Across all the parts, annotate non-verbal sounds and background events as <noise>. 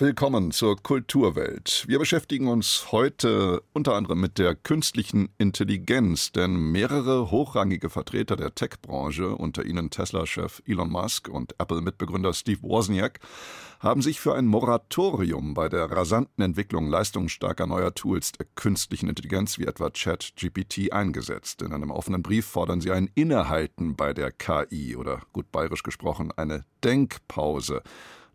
Willkommen zur Kulturwelt. Wir beschäftigen uns heute unter anderem mit der künstlichen Intelligenz, denn mehrere hochrangige Vertreter der Tech-Branche, unter ihnen Tesla-Chef Elon Musk und Apple-Mitbegründer Steve Wozniak, haben sich für ein Moratorium bei der rasanten Entwicklung leistungsstarker neuer Tools der künstlichen Intelligenz wie etwa ChatGPT eingesetzt. In einem offenen Brief fordern sie ein Innehalten bei der KI oder gut bayerisch gesprochen eine Denkpause.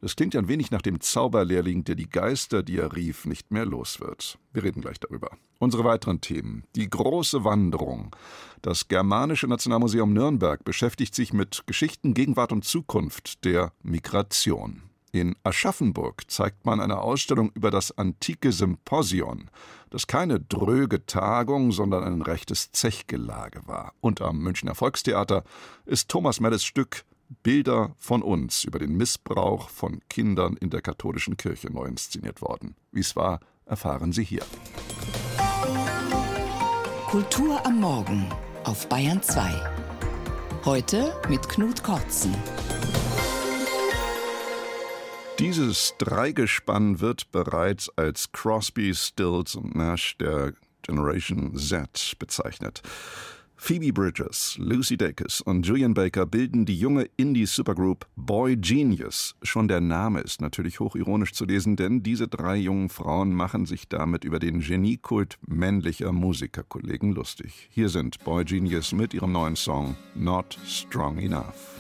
Das klingt ja ein wenig nach dem Zauberlehrling, der die Geister, die er rief, nicht mehr los wird. Wir reden gleich darüber. Unsere weiteren Themen. Die große Wanderung. Das Germanische Nationalmuseum Nürnberg beschäftigt sich mit Geschichten, Gegenwart und Zukunft der Migration. In Aschaffenburg zeigt man eine Ausstellung über das antike Symposion, das keine dröge Tagung, sondern ein rechtes Zechgelage war. Und am Münchner Volkstheater ist Thomas Melles Stück Bilder von uns über den Missbrauch von Kindern in der katholischen Kirche neu inszeniert worden. Wie es war, erfahren Sie hier. Kultur am Morgen auf Bayern 2. Heute mit Knut Kortzen. Dieses Dreigespann wird bereits als Crosby, Stills und Nash der Generation Z bezeichnet. Phoebe Bridges, Lucy Dacus und Julian Baker bilden die junge Indie-Supergroup Boy Genius. Schon der Name ist natürlich hochironisch zu lesen, denn diese drei jungen Frauen machen sich damit über den Geniekult männlicher Musikerkollegen lustig. Hier sind Boy Genius mit ihrem neuen Song Not Strong Enough.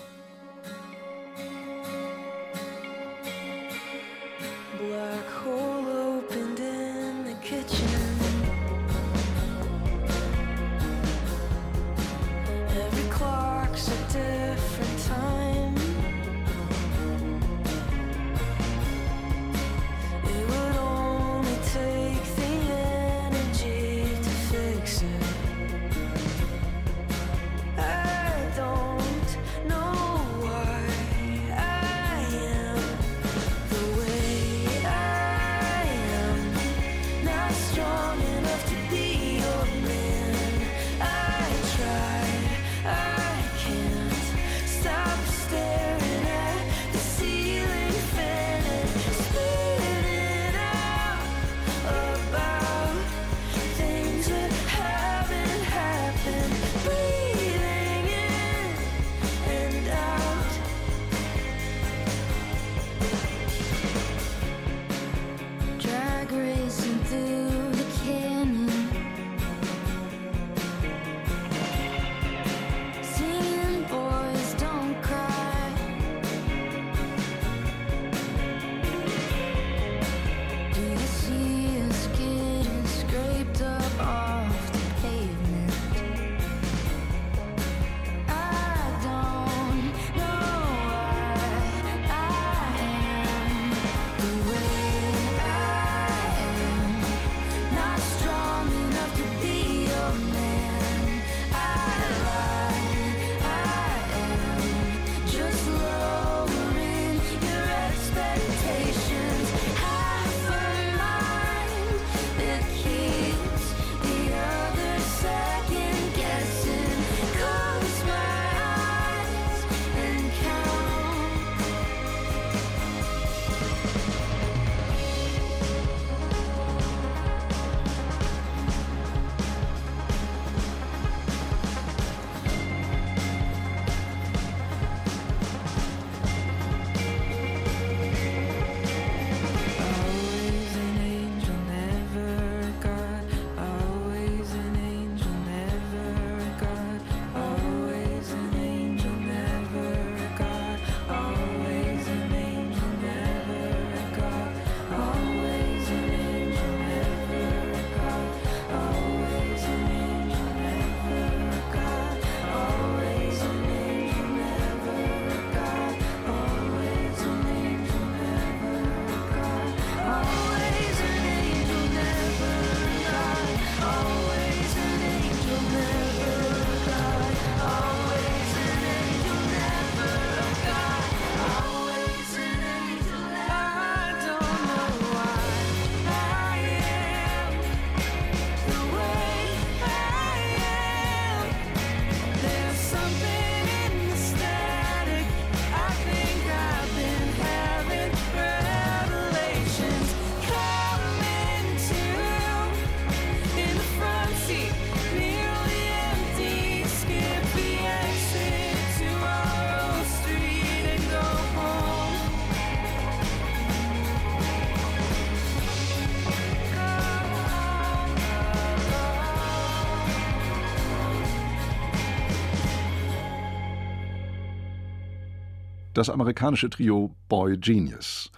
Das amerikanische Trio Boy Genius.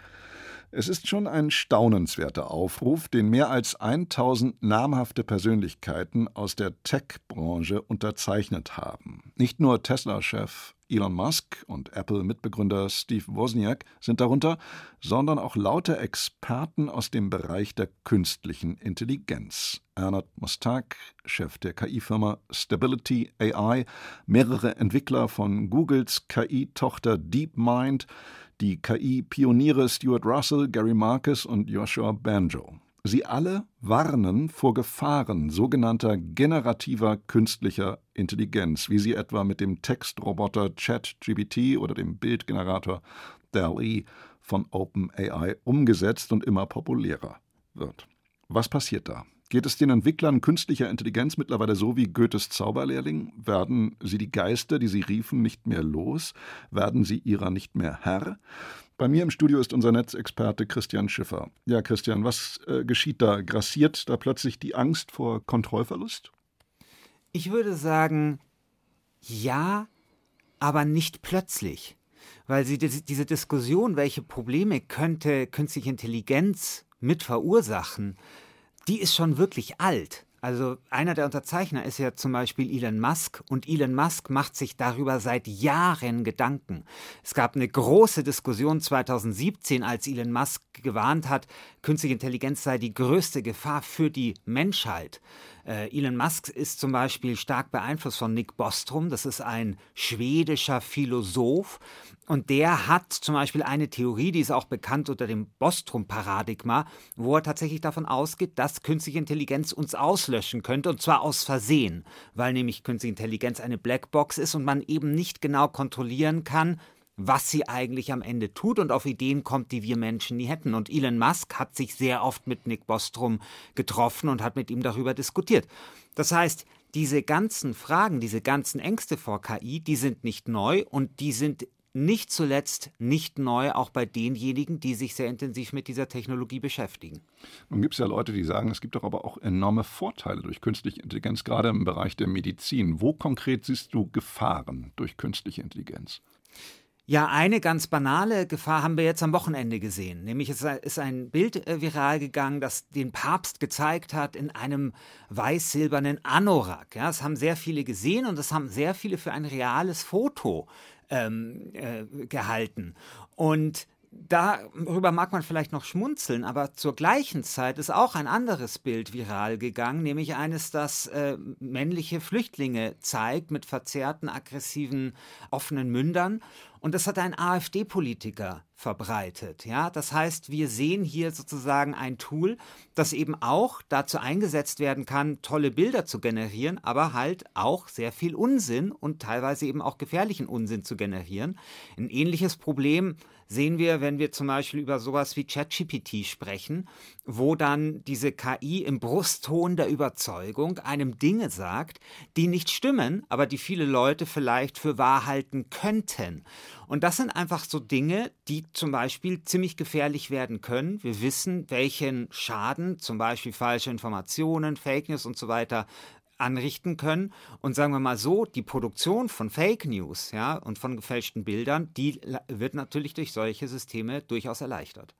Es ist schon ein staunenswerter Aufruf, den mehr als 1000 namhafte Persönlichkeiten aus der Tech-Branche unterzeichnet haben. Nicht nur Tesla-Chef Elon Musk und Apple-Mitbegründer Steve Wozniak sind darunter, sondern auch lauter Experten aus dem Bereich der künstlichen Intelligenz. Ernest Mustak, Chef der KI-Firma Stability AI, mehrere Entwickler von Googles KI-Tochter DeepMind, die KI-Pioniere Stuart Russell, Gary Marcus und Joshua Banjo. Sie alle warnen vor Gefahren sogenannter generativer künstlicher Intelligenz, wie sie etwa mit dem Textroboter ChatGPT oder dem Bildgenerator DALL-E von OpenAI umgesetzt und immer populärer wird. Was passiert da? Geht es den Entwicklern künstlicher Intelligenz mittlerweile so wie Goethes Zauberlehrling? Werden sie die Geister, die sie riefen, nicht mehr los? Werden sie ihrer nicht mehr Herr? Bei mir im Studio ist unser Netzexperte Christian Schiffer. Ja, Christian, was äh, geschieht da? Grassiert da plötzlich die Angst vor Kontrollverlust? Ich würde sagen, ja, aber nicht plötzlich. Weil sie diese Diskussion, welche Probleme könnte künstliche Intelligenz mit verursachen, die ist schon wirklich alt. Also einer der Unterzeichner ist ja zum Beispiel Elon Musk und Elon Musk macht sich darüber seit Jahren Gedanken. Es gab eine große Diskussion 2017, als Elon Musk gewarnt hat, künstliche Intelligenz sei die größte Gefahr für die Menschheit. Äh, Elon Musk ist zum Beispiel stark beeinflusst von Nick Bostrom. Das ist ein schwedischer Philosoph. Und der hat zum Beispiel eine Theorie, die ist auch bekannt unter dem Bostrom-Paradigma, wo er tatsächlich davon ausgeht, dass künstliche Intelligenz uns auslöschen könnte, und zwar aus Versehen, weil nämlich künstliche Intelligenz eine Blackbox ist und man eben nicht genau kontrollieren kann, was sie eigentlich am Ende tut und auf Ideen kommt, die wir Menschen nie hätten. Und Elon Musk hat sich sehr oft mit Nick Bostrom getroffen und hat mit ihm darüber diskutiert. Das heißt, diese ganzen Fragen, diese ganzen Ängste vor KI, die sind nicht neu und die sind nicht zuletzt nicht neu, auch bei denjenigen, die sich sehr intensiv mit dieser Technologie beschäftigen. Nun gibt es ja Leute, die sagen, es gibt doch aber auch enorme Vorteile durch künstliche Intelligenz, gerade im Bereich der Medizin. Wo konkret siehst du Gefahren durch künstliche Intelligenz? Ja, eine ganz banale Gefahr haben wir jetzt am Wochenende gesehen. Nämlich es ist ein Bild äh, viral gegangen, das den Papst gezeigt hat in einem weiß-silbernen Anorak. Ja, das haben sehr viele gesehen und das haben sehr viele für ein reales Foto ähm, äh, gehalten. Und darüber mag man vielleicht noch schmunzeln, aber zur gleichen Zeit ist auch ein anderes Bild viral gegangen, nämlich eines, das äh, männliche Flüchtlinge zeigt mit verzerrten, aggressiven, offenen Mündern. Und das hat ein AfD-Politiker verbreitet. Ja, das heißt, wir sehen hier sozusagen ein Tool, das eben auch dazu eingesetzt werden kann, tolle Bilder zu generieren, aber halt auch sehr viel Unsinn und teilweise eben auch gefährlichen Unsinn zu generieren. Ein ähnliches Problem sehen wir, wenn wir zum Beispiel über sowas wie ChatGPT sprechen, wo dann diese KI im Brustton der Überzeugung einem Dinge sagt, die nicht stimmen, aber die viele Leute vielleicht für wahr halten könnten. Und das sind einfach so Dinge, die zum Beispiel ziemlich gefährlich werden können. Wir wissen, welchen Schaden zum Beispiel falsche Informationen, Fake News und so weiter anrichten können. Und sagen wir mal so, die Produktion von Fake News ja, und von gefälschten Bildern, die wird natürlich durch solche Systeme durchaus erleichtert.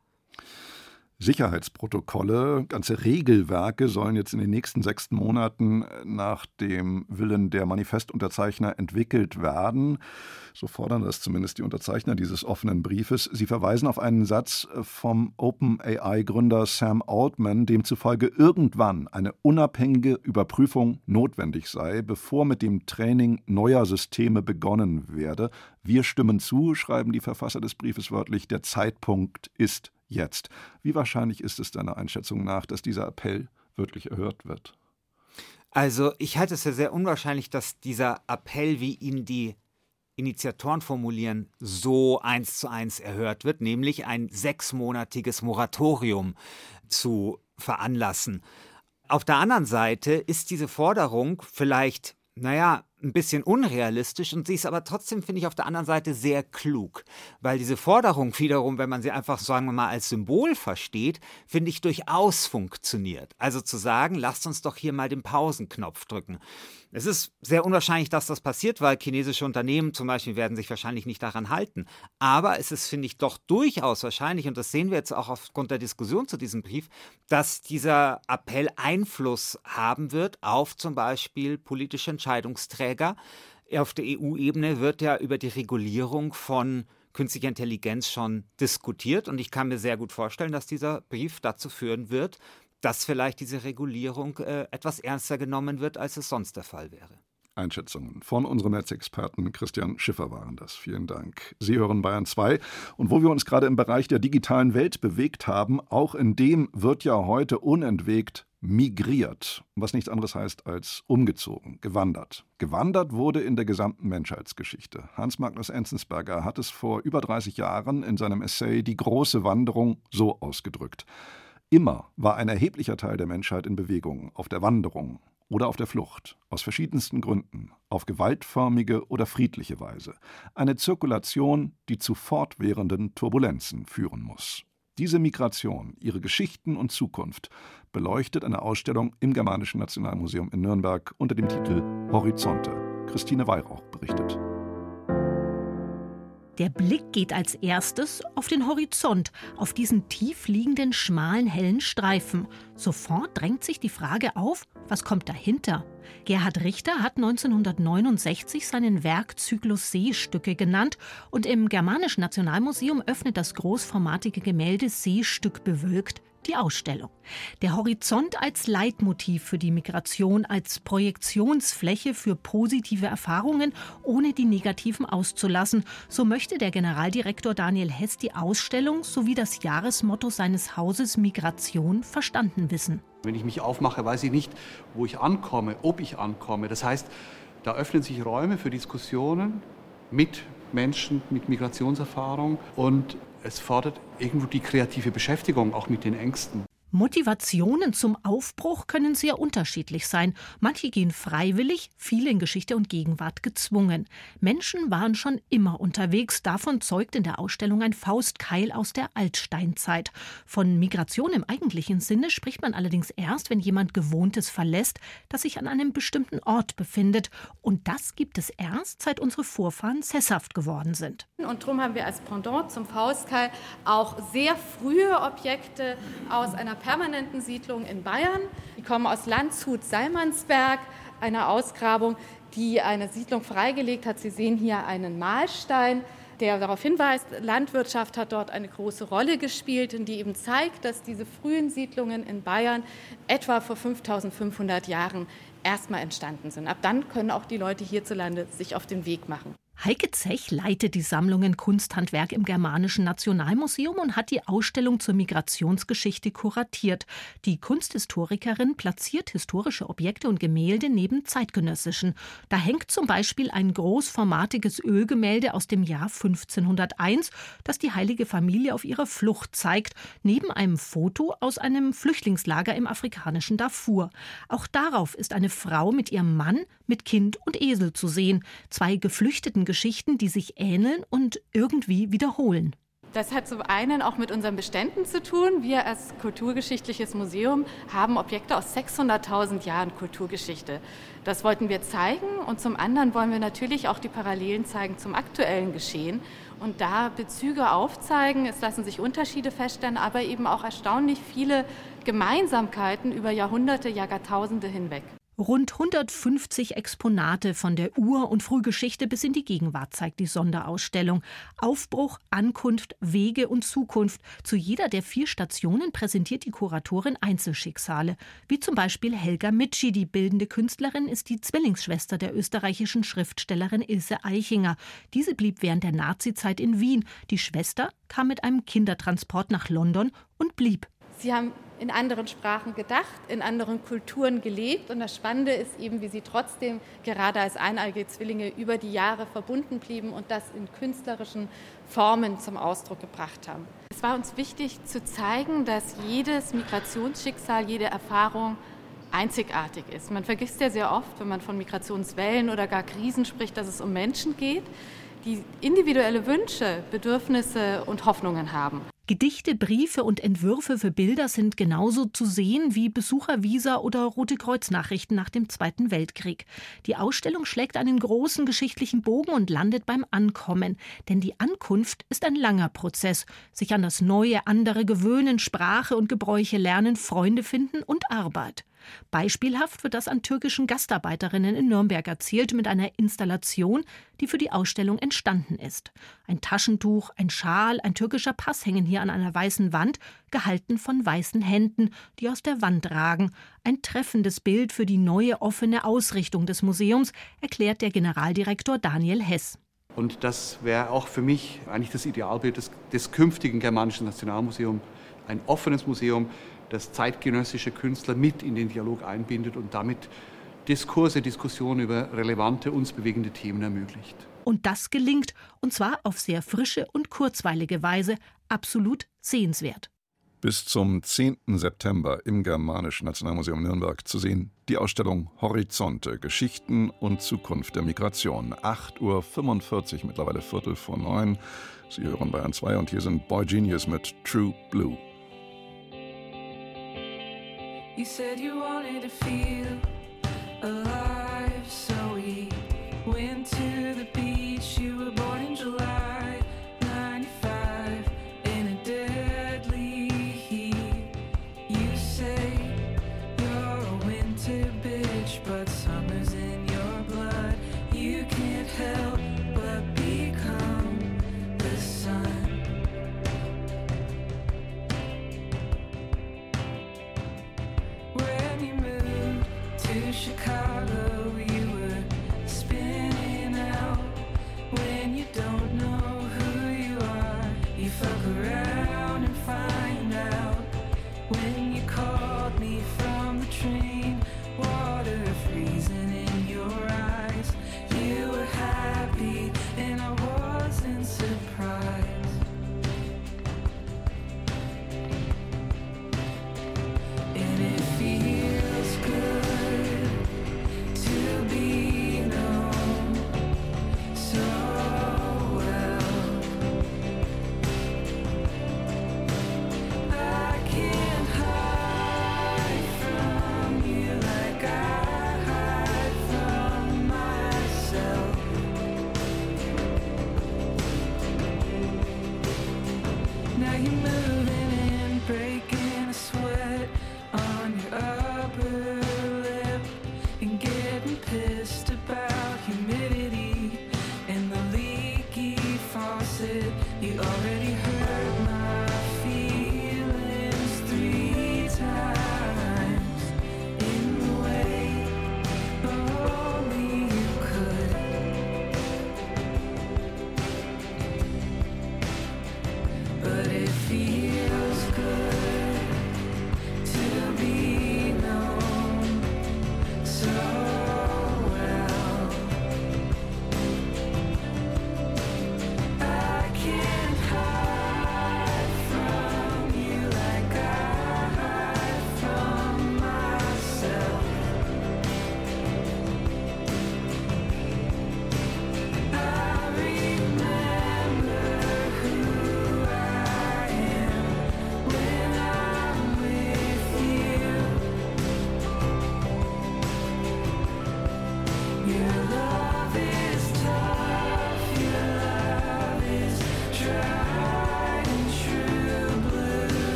Sicherheitsprotokolle, ganze Regelwerke sollen jetzt in den nächsten sechs Monaten nach dem Willen der Manifestunterzeichner entwickelt werden. So fordern das zumindest die Unterzeichner dieses offenen Briefes. Sie verweisen auf einen Satz vom OpenAI-Gründer Sam Altman, demzufolge irgendwann eine unabhängige Überprüfung notwendig sei, bevor mit dem Training neuer Systeme begonnen werde. Wir stimmen zu, schreiben die Verfasser des Briefes wörtlich, der Zeitpunkt ist jetzt. Wie wahrscheinlich ist es deiner Einschätzung nach, dass dieser Appell wirklich erhört wird? Also ich halte es ja sehr unwahrscheinlich, dass dieser Appell, wie ihn die Initiatoren formulieren, so eins zu eins erhört wird, nämlich ein sechsmonatiges Moratorium zu veranlassen. Auf der anderen Seite ist diese Forderung vielleicht, naja, ein bisschen unrealistisch und sie ist aber trotzdem, finde ich, auf der anderen Seite sehr klug. Weil diese Forderung wiederum, wenn man sie einfach, sagen wir mal, als Symbol versteht, finde ich durchaus funktioniert. Also zu sagen, lasst uns doch hier mal den Pausenknopf drücken. Es ist sehr unwahrscheinlich, dass das passiert, weil chinesische Unternehmen zum Beispiel werden sich wahrscheinlich nicht daran halten. Aber es ist, finde ich, doch durchaus wahrscheinlich, und das sehen wir jetzt auch aufgrund der Diskussion zu diesem Brief, dass dieser Appell Einfluss haben wird auf zum Beispiel politische Entscheidungsträger. Auf der EU-Ebene wird ja über die Regulierung von künstlicher Intelligenz schon diskutiert und ich kann mir sehr gut vorstellen, dass dieser Brief dazu führen wird, dass vielleicht diese Regulierung äh, etwas ernster genommen wird, als es sonst der Fall wäre. Einschätzungen von unserem Netzexperten Christian Schiffer waren das. Vielen Dank. Sie hören Bayern 2. Und wo wir uns gerade im Bereich der digitalen Welt bewegt haben, auch in dem wird ja heute unentwegt migriert, was nichts anderes heißt als umgezogen, gewandert. Gewandert wurde in der gesamten Menschheitsgeschichte. Hans Magnus Enzensberger hat es vor über 30 Jahren in seinem Essay Die große Wanderung so ausgedrückt. Immer war ein erheblicher Teil der Menschheit in Bewegung, auf der Wanderung oder auf der Flucht, aus verschiedensten Gründen, auf gewaltförmige oder friedliche Weise. Eine Zirkulation, die zu fortwährenden Turbulenzen führen muss. Diese Migration, ihre Geschichten und Zukunft beleuchtet eine Ausstellung im Germanischen Nationalmuseum in Nürnberg unter dem Titel Horizonte. Christine Weihrauch berichtet. Der Blick geht als erstes auf den Horizont, auf diesen tief liegenden, schmalen, hellen Streifen. Sofort drängt sich die Frage auf, was kommt dahinter? Gerhard Richter hat 1969 seinen Werkzyklus Seestücke genannt und im Germanischen Nationalmuseum öffnet das großformatige Gemälde Seestück bewölkt die Ausstellung. Der Horizont als Leitmotiv für die Migration, als Projektionsfläche für positive Erfahrungen, ohne die negativen auszulassen. So möchte der Generaldirektor Daniel Hess die Ausstellung sowie das Jahresmotto seines Hauses Migration verstanden wissen. Wenn ich mich aufmache, weiß ich nicht, wo ich ankomme, ob ich ankomme. Das heißt, da öffnen sich Räume für Diskussionen mit Menschen mit Migrationserfahrung und es fordert irgendwo die kreative Beschäftigung auch mit den Ängsten. Motivationen zum Aufbruch können sehr unterschiedlich sein. Manche gehen freiwillig, viele in Geschichte und Gegenwart gezwungen. Menschen waren schon immer unterwegs. Davon zeugt in der Ausstellung ein Faustkeil aus der Altsteinzeit. Von Migration im eigentlichen Sinne spricht man allerdings erst, wenn jemand Gewohntes verlässt, das sich an einem bestimmten Ort befindet. Und das gibt es erst, seit unsere Vorfahren sesshaft geworden sind. Und darum haben wir als Pendant zum Faustkeil auch sehr frühe Objekte aus einer permanenten Siedlung in Bayern. Die kommen aus Landshut-Salmansberg, einer Ausgrabung, die eine Siedlung freigelegt hat. Sie sehen hier einen Mahlstein, der darauf hinweist, Landwirtschaft hat dort eine große Rolle gespielt und die eben zeigt, dass diese frühen Siedlungen in Bayern etwa vor 5500 Jahren erstmal entstanden sind. Ab dann können auch die Leute hierzulande sich auf den Weg machen. Heike Zech leitet die Sammlungen Kunsthandwerk im Germanischen Nationalmuseum und hat die Ausstellung zur Migrationsgeschichte kuratiert. Die Kunsthistorikerin platziert historische Objekte und Gemälde neben zeitgenössischen. Da hängt zum Beispiel ein großformatiges Ölgemälde aus dem Jahr 1501, das die heilige Familie auf ihrer Flucht zeigt, neben einem Foto aus einem Flüchtlingslager im afrikanischen Darfur. Auch darauf ist eine Frau mit ihrem Mann, mit Kind und Esel zu sehen. Zwei geflüchteten Geschichten, die sich ähneln und irgendwie wiederholen. Das hat zum einen auch mit unseren Beständen zu tun. Wir als kulturgeschichtliches Museum haben Objekte aus 600.000 Jahren Kulturgeschichte. Das wollten wir zeigen und zum anderen wollen wir natürlich auch die Parallelen zeigen zum aktuellen Geschehen und da Bezüge aufzeigen. Es lassen sich Unterschiede feststellen, aber eben auch erstaunlich viele Gemeinsamkeiten über Jahrhunderte, Jahrtausende hinweg. Rund 150 Exponate von der Ur- und Frühgeschichte bis in die Gegenwart zeigt die Sonderausstellung. Aufbruch, Ankunft, Wege und Zukunft. Zu jeder der vier Stationen präsentiert die Kuratorin Einzelschicksale. Wie zum Beispiel Helga Mitschi, die bildende Künstlerin, ist die Zwillingsschwester der österreichischen Schriftstellerin Ilse Eichinger. Diese blieb während der Nazizeit in Wien. Die Schwester kam mit einem Kindertransport nach London und blieb. Sie haben in anderen Sprachen gedacht, in anderen Kulturen gelebt. Und das Spannende ist eben, wie sie trotzdem gerade als eineige Zwillinge über die Jahre verbunden blieben und das in künstlerischen Formen zum Ausdruck gebracht haben. Es war uns wichtig zu zeigen, dass jedes Migrationsschicksal, jede Erfahrung einzigartig ist. Man vergisst ja sehr oft, wenn man von Migrationswellen oder gar Krisen spricht, dass es um Menschen geht, die individuelle Wünsche, Bedürfnisse und Hoffnungen haben. Gedichte, Briefe und Entwürfe für Bilder sind genauso zu sehen wie Besuchervisa oder Rote Kreuz-Nachrichten nach dem Zweiten Weltkrieg. Die Ausstellung schlägt einen großen geschichtlichen Bogen und landet beim Ankommen. Denn die Ankunft ist ein langer Prozess. Sich an das Neue, andere gewöhnen, Sprache und Gebräuche lernen, Freunde finden und Arbeit. Beispielhaft wird das an türkischen Gastarbeiterinnen in Nürnberg erzählt mit einer Installation, die für die Ausstellung entstanden ist. Ein Taschentuch, ein Schal, ein türkischer Pass hängen hier an einer weißen Wand, gehalten von weißen Händen, die aus der Wand ragen. Ein treffendes Bild für die neue offene Ausrichtung des Museums, erklärt der Generaldirektor Daniel Hess. Und das wäre auch für mich eigentlich das Idealbild des, des künftigen Germanischen Nationalmuseums. Ein offenes Museum, das zeitgenössische Künstler mit in den Dialog einbindet und damit Diskurse, Diskussionen über relevante, uns bewegende Themen ermöglicht. Und das gelingt, und zwar auf sehr frische und kurzweilige Weise, absolut sehenswert. Bis zum 10. September im Germanischen Nationalmuseum Nürnberg zu sehen die Ausstellung Horizonte, Geschichten und Zukunft der Migration. 8.45 Uhr, mittlerweile Viertel vor neun. Sie hören Bayern 2 und hier sind Boy Genius mit True Blue. You said you wanted to feel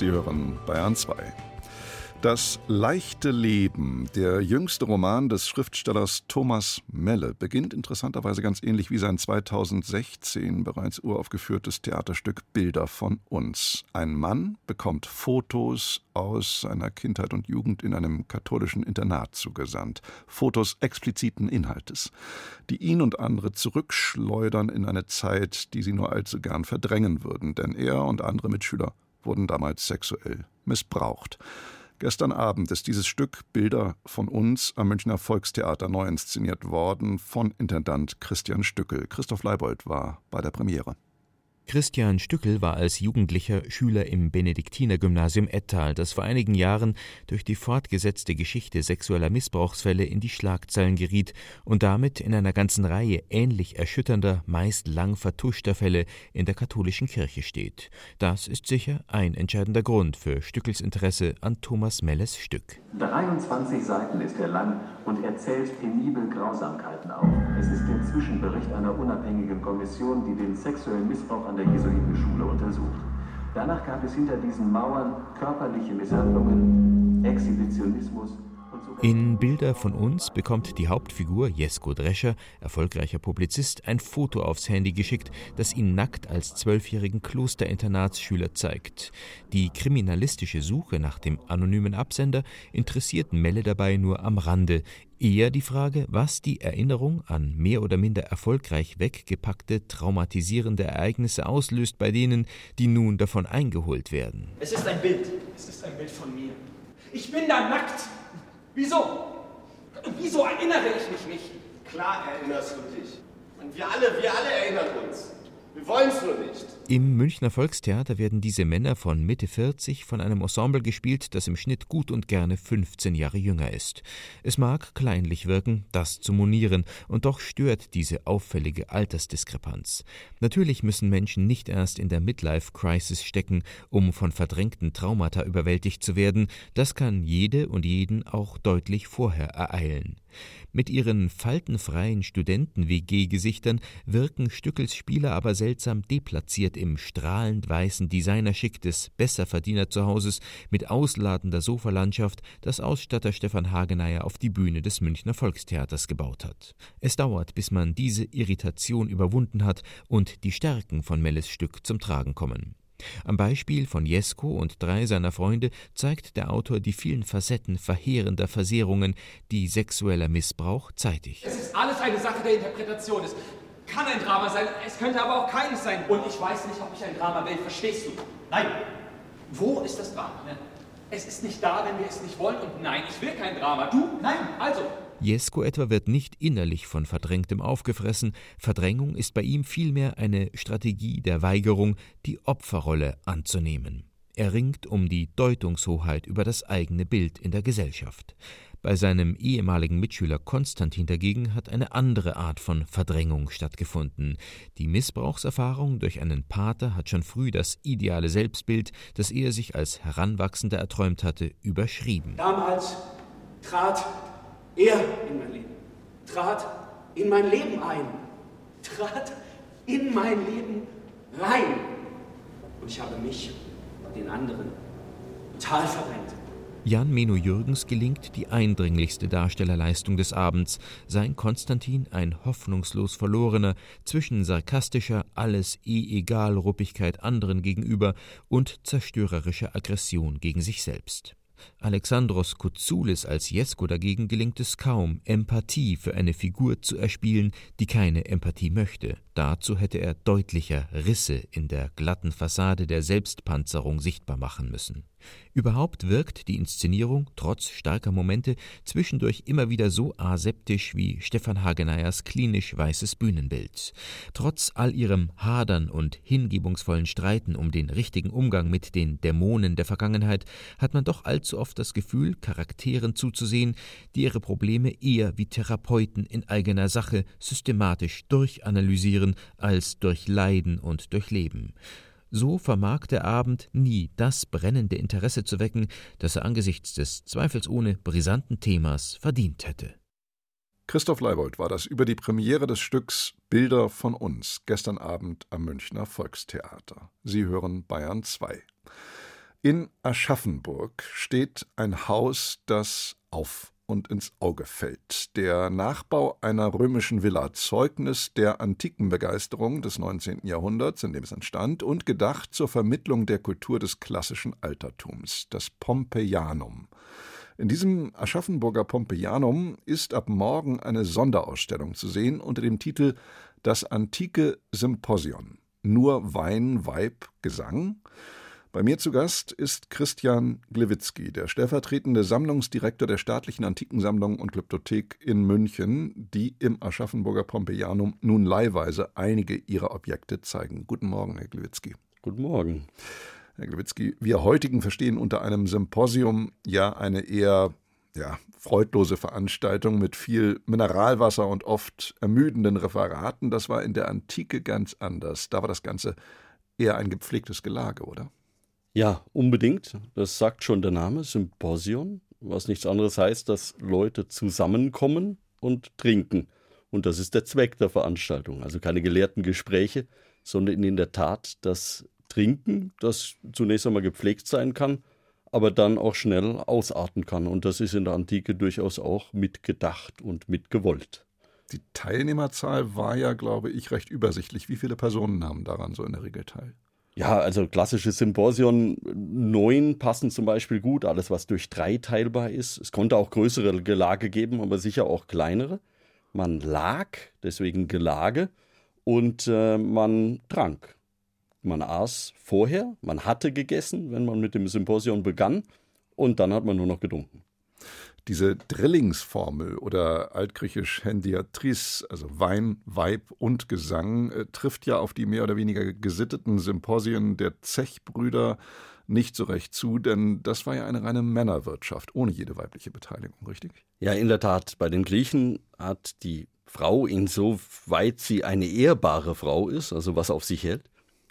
Sie hören Bayern 2. Das leichte Leben, der jüngste Roman des Schriftstellers Thomas Melle, beginnt interessanterweise ganz ähnlich wie sein 2016 bereits uraufgeführtes Theaterstück Bilder von uns. Ein Mann bekommt Fotos aus seiner Kindheit und Jugend in einem katholischen Internat zugesandt. Fotos expliziten Inhaltes, die ihn und andere zurückschleudern in eine Zeit, die sie nur allzu gern verdrängen würden, denn er und andere Mitschüler wurden damals sexuell missbraucht. Gestern Abend ist dieses Stück Bilder von uns am Münchner Volkstheater neu inszeniert worden von Intendant Christian Stückel. Christoph Leibold war bei der Premiere. Christian Stückel war als Jugendlicher Schüler im Benediktinergymnasium Ettal, das vor einigen Jahren durch die fortgesetzte Geschichte sexueller Missbrauchsfälle in die Schlagzeilen geriet und damit in einer ganzen Reihe ähnlich erschütternder, meist lang vertuschter Fälle in der katholischen Kirche steht. Das ist sicher ein entscheidender Grund für Stückels Interesse an Thomas Melles Stück. 23 Seiten ist er lang und erzählt penibel Grausamkeiten auf. Es ist der Zwischenbericht einer unabhängigen Kommission, die den sexuellen Missbrauch an der Jesuitenschule untersucht. Danach gab es hinter diesen Mauern körperliche Misshandlungen, Exhibitionismus in Bilder von uns bekommt die Hauptfigur Jesko Drescher, erfolgreicher Publizist, ein Foto aufs Handy geschickt, das ihn nackt als zwölfjährigen Klosterinternatsschüler zeigt. Die kriminalistische Suche nach dem anonymen Absender interessiert Melle dabei nur am Rande. Eher die Frage, was die Erinnerung an mehr oder minder erfolgreich weggepackte, traumatisierende Ereignisse auslöst bei denen, die nun davon eingeholt werden. Es ist ein Bild. Es ist ein Bild von mir. Ich bin da nackt. Wieso? Wieso erinnere ich mich nicht? Klar erinnerst du dich. Und wir alle, wir alle erinnern uns. Wir wollen nur nicht. Im Münchner Volkstheater werden diese Männer von Mitte 40 von einem Ensemble gespielt, das im Schnitt gut und gerne 15 Jahre jünger ist. Es mag kleinlich wirken, das zu monieren, und doch stört diese auffällige Altersdiskrepanz. Natürlich müssen Menschen nicht erst in der Midlife-Crisis stecken, um von verdrängten Traumata überwältigt zu werden. Das kann jede und jeden auch deutlich vorher ereilen. Mit ihren faltenfreien Studenten-WG-Gesichtern wirken Stückels Spieler aber seltsam deplatziert im strahlend weißen Designerschick des Besserverdiener-Zuhauses mit ausladender Sofalandschaft, das Ausstatter Stefan Hageneyer auf die Bühne des Münchner Volkstheaters gebaut hat. Es dauert, bis man diese Irritation überwunden hat und die Stärken von Melles Stück zum Tragen kommen. Am Beispiel von Jesko und drei seiner Freunde zeigt der Autor die vielen Facetten verheerender Versehrungen, die sexueller Missbrauch zeitig. Es ist alles eine Sache der Interpretation. Es kann ein Drama sein, es könnte aber auch keines sein. Und ich weiß nicht, ob ich ein Drama will, verstehst du? Nein. Wo ist das Drama? Es ist nicht da, wenn wir es nicht wollen. Und nein, ich will kein Drama. Du? Nein. Also, Jesko etwa wird nicht innerlich von Verdrängtem aufgefressen, Verdrängung ist bei ihm vielmehr eine Strategie der Weigerung, die Opferrolle anzunehmen. Er ringt um die Deutungshoheit über das eigene Bild in der Gesellschaft. Bei seinem ehemaligen Mitschüler Konstantin dagegen hat eine andere Art von Verdrängung stattgefunden. Die Missbrauchserfahrung durch einen Pater hat schon früh das ideale Selbstbild, das er sich als Heranwachsender erträumt hatte, überschrieben. Damals trat er in mein Leben, trat in mein Leben ein, trat in mein Leben rein. Und ich habe mich, den anderen, total verdrängt. Jan Meno Jürgens gelingt die eindringlichste Darstellerleistung des Abends, sein Konstantin ein hoffnungslos verlorener, zwischen sarkastischer, alles eh egal Ruppigkeit anderen gegenüber und zerstörerischer Aggression gegen sich selbst. Alexandros Kouzoulis als Jesko dagegen gelingt es kaum, Empathie für eine Figur zu erspielen, die keine Empathie möchte. Dazu hätte er deutlicher Risse in der glatten Fassade der Selbstpanzerung sichtbar machen müssen. Überhaupt wirkt die Inszenierung trotz starker Momente zwischendurch immer wieder so aseptisch wie Stefan Hageneyers klinisch weißes Bühnenbild. Trotz all ihrem Hadern und hingebungsvollen Streiten um den richtigen Umgang mit den Dämonen der Vergangenheit hat man doch allzu oft das Gefühl, Charakteren zuzusehen, die ihre Probleme eher wie Therapeuten in eigener Sache systematisch durchanalysieren als durchleiden und durchleben. So vermag der Abend nie das brennende Interesse zu wecken, das er angesichts des zweifelsohne brisanten Themas verdient hätte. Christoph Leibold war das über die Premiere des Stücks Bilder von uns gestern Abend am Münchner Volkstheater. Sie hören Bayern 2. In Aschaffenburg steht ein Haus, das auf und ins Auge fällt. Der Nachbau einer römischen Villa, Zeugnis der antiken Begeisterung des 19. Jahrhunderts, in dem es entstand, und gedacht zur Vermittlung der Kultur des klassischen Altertums, das Pompeianum. In diesem Aschaffenburger Pompeianum ist ab morgen eine Sonderausstellung zu sehen unter dem Titel Das antike Symposion. Nur Wein, Weib, Gesang. Bei mir zu Gast ist Christian Glewitzki, der stellvertretende Sammlungsdirektor der Staatlichen Antikensammlung und Glyptothek in München, die im Aschaffenburger Pompeianum nun leihweise einige ihrer Objekte zeigen. Guten Morgen, Herr Glewitzki. Guten Morgen. Herr Glewitzki, wir heutigen verstehen unter einem Symposium ja eine eher ja, freudlose Veranstaltung mit viel Mineralwasser und oft ermüdenden Referaten. Das war in der Antike ganz anders. Da war das Ganze eher ein gepflegtes Gelage, oder? Ja, unbedingt. Das sagt schon der Name, Symposion, was nichts anderes heißt, dass Leute zusammenkommen und trinken. Und das ist der Zweck der Veranstaltung. Also keine gelehrten Gespräche, sondern in der Tat das Trinken, das zunächst einmal gepflegt sein kann, aber dann auch schnell ausarten kann. Und das ist in der Antike durchaus auch mitgedacht und mitgewollt. Die Teilnehmerzahl war ja, glaube ich, recht übersichtlich. Wie viele Personen nahmen daran so in der Regel teil? Ja, also klassische Symposion, neun passen zum Beispiel gut, alles was durch drei teilbar ist. Es konnte auch größere Gelage geben, aber sicher auch kleinere. Man lag, deswegen Gelage, und äh, man trank. Man aß vorher, man hatte gegessen, wenn man mit dem Symposion begann, und dann hat man nur noch getrunken. Diese Drillingsformel oder altgriechisch Hendiatris, also Wein, Weib und Gesang, äh, trifft ja auf die mehr oder weniger gesitteten Symposien der Zechbrüder nicht so recht zu, denn das war ja eine reine Männerwirtschaft, ohne jede weibliche Beteiligung, richtig? Ja, in der Tat. Bei den Griechen hat die Frau, insoweit sie eine ehrbare Frau ist, also was auf sich hält,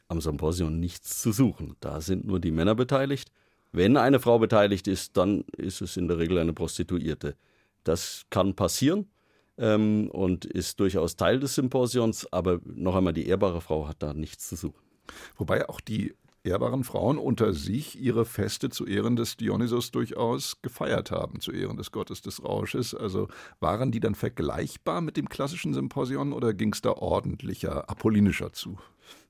am Symposion nichts zu suchen. Da sind nur die Männer beteiligt wenn eine Frau beteiligt ist, dann ist es in der Regel eine Prostituierte. Das kann passieren ähm, und ist durchaus Teil des Symposions, aber noch einmal, die ehrbare Frau hat da nichts zu suchen. Wobei auch die ehrbaren Frauen unter sich ihre Feste zu Ehren des Dionysos durchaus gefeiert haben, zu Ehren des Gottes des Rausches. Also waren die dann vergleichbar mit dem klassischen Symposion oder ging es da ordentlicher, apollinischer zu?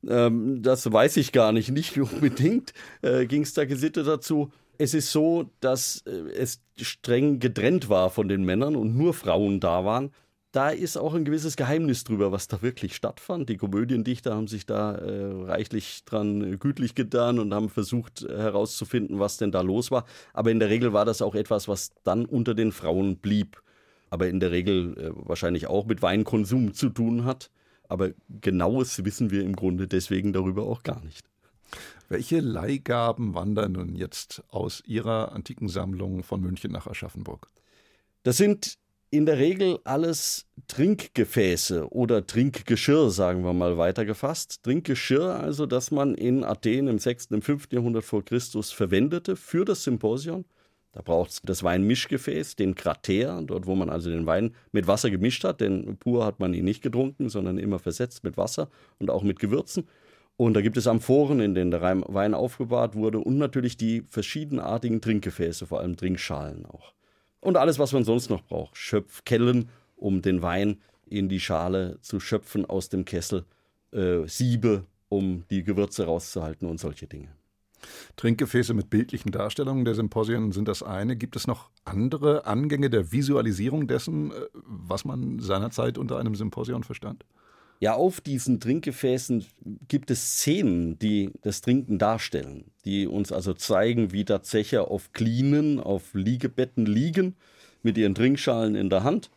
Ähm, das weiß ich gar nicht. Nicht unbedingt <laughs> äh, ging es da gesittet dazu. Es ist so, dass äh, es streng getrennt war von den Männern und nur Frauen da waren. Da ist auch ein gewisses Geheimnis drüber, was da wirklich stattfand. Die Komödiendichter haben sich da äh, reichlich dran äh, gütlich getan und haben versucht äh, herauszufinden, was denn da los war. Aber in der Regel war das auch etwas, was dann unter den Frauen blieb. Aber in der Regel äh, wahrscheinlich auch mit Weinkonsum zu tun hat. Aber genaues wissen wir im Grunde deswegen darüber auch gar nicht. Welche Leihgaben wandern nun jetzt aus Ihrer antiken Sammlung von München nach Aschaffenburg? Das sind in der Regel alles Trinkgefäße oder Trinkgeschirr, sagen wir mal weitergefasst. Trinkgeschirr, also das man in Athen im 6. und 5. Jahrhundert vor Christus verwendete für das Symposion. Da braucht es das Weinmischgefäß, den Krater, dort wo man also den Wein mit Wasser gemischt hat, denn pur hat man ihn nicht getrunken, sondern immer versetzt mit Wasser und auch mit Gewürzen. Und da gibt es Amphoren, in denen der Wein aufbewahrt wurde und natürlich die verschiedenartigen Trinkgefäße, vor allem Trinkschalen auch. Und alles, was man sonst noch braucht. Schöpfkellen, um den Wein in die Schale zu schöpfen aus dem Kessel, äh, Siebe, um die Gewürze rauszuhalten und solche Dinge. Trinkgefäße mit bildlichen Darstellungen der Symposien sind das eine. Gibt es noch andere Angänge der Visualisierung dessen, äh, was man seinerzeit unter einem Symposion verstand? Ja, auf diesen Trinkgefäßen gibt es Szenen, die das Trinken darstellen, die uns also zeigen, wie Zecher auf Klinen, auf Liegebetten liegen, mit ihren Trinkschalen in der Hand.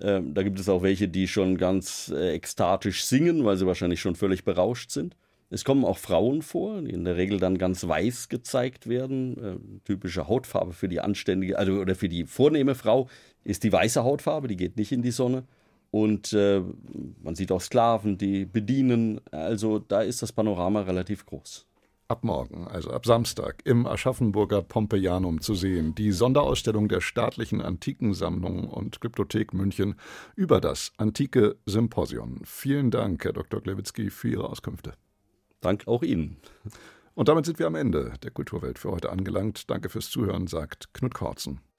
Ähm, da gibt es auch welche, die schon ganz äh, ekstatisch singen, weil sie wahrscheinlich schon völlig berauscht sind. Es kommen auch Frauen vor, die in der Regel dann ganz weiß gezeigt werden. Äh, typische Hautfarbe für die anständige, also oder für die vornehme Frau ist die weiße Hautfarbe, die geht nicht in die Sonne. Und äh, man sieht auch Sklaven, die bedienen. Also da ist das Panorama relativ groß. Ab morgen, also ab Samstag, im Aschaffenburger Pompeianum zu sehen, die Sonderausstellung der Staatlichen Antikensammlung und Glyptothek München über das antike Symposion. Vielen Dank, Herr Dr. Klewitzki, für Ihre Auskünfte. Dank auch Ihnen. Und damit sind wir am Ende der Kulturwelt für heute angelangt. Danke fürs Zuhören, sagt Knut Korzen.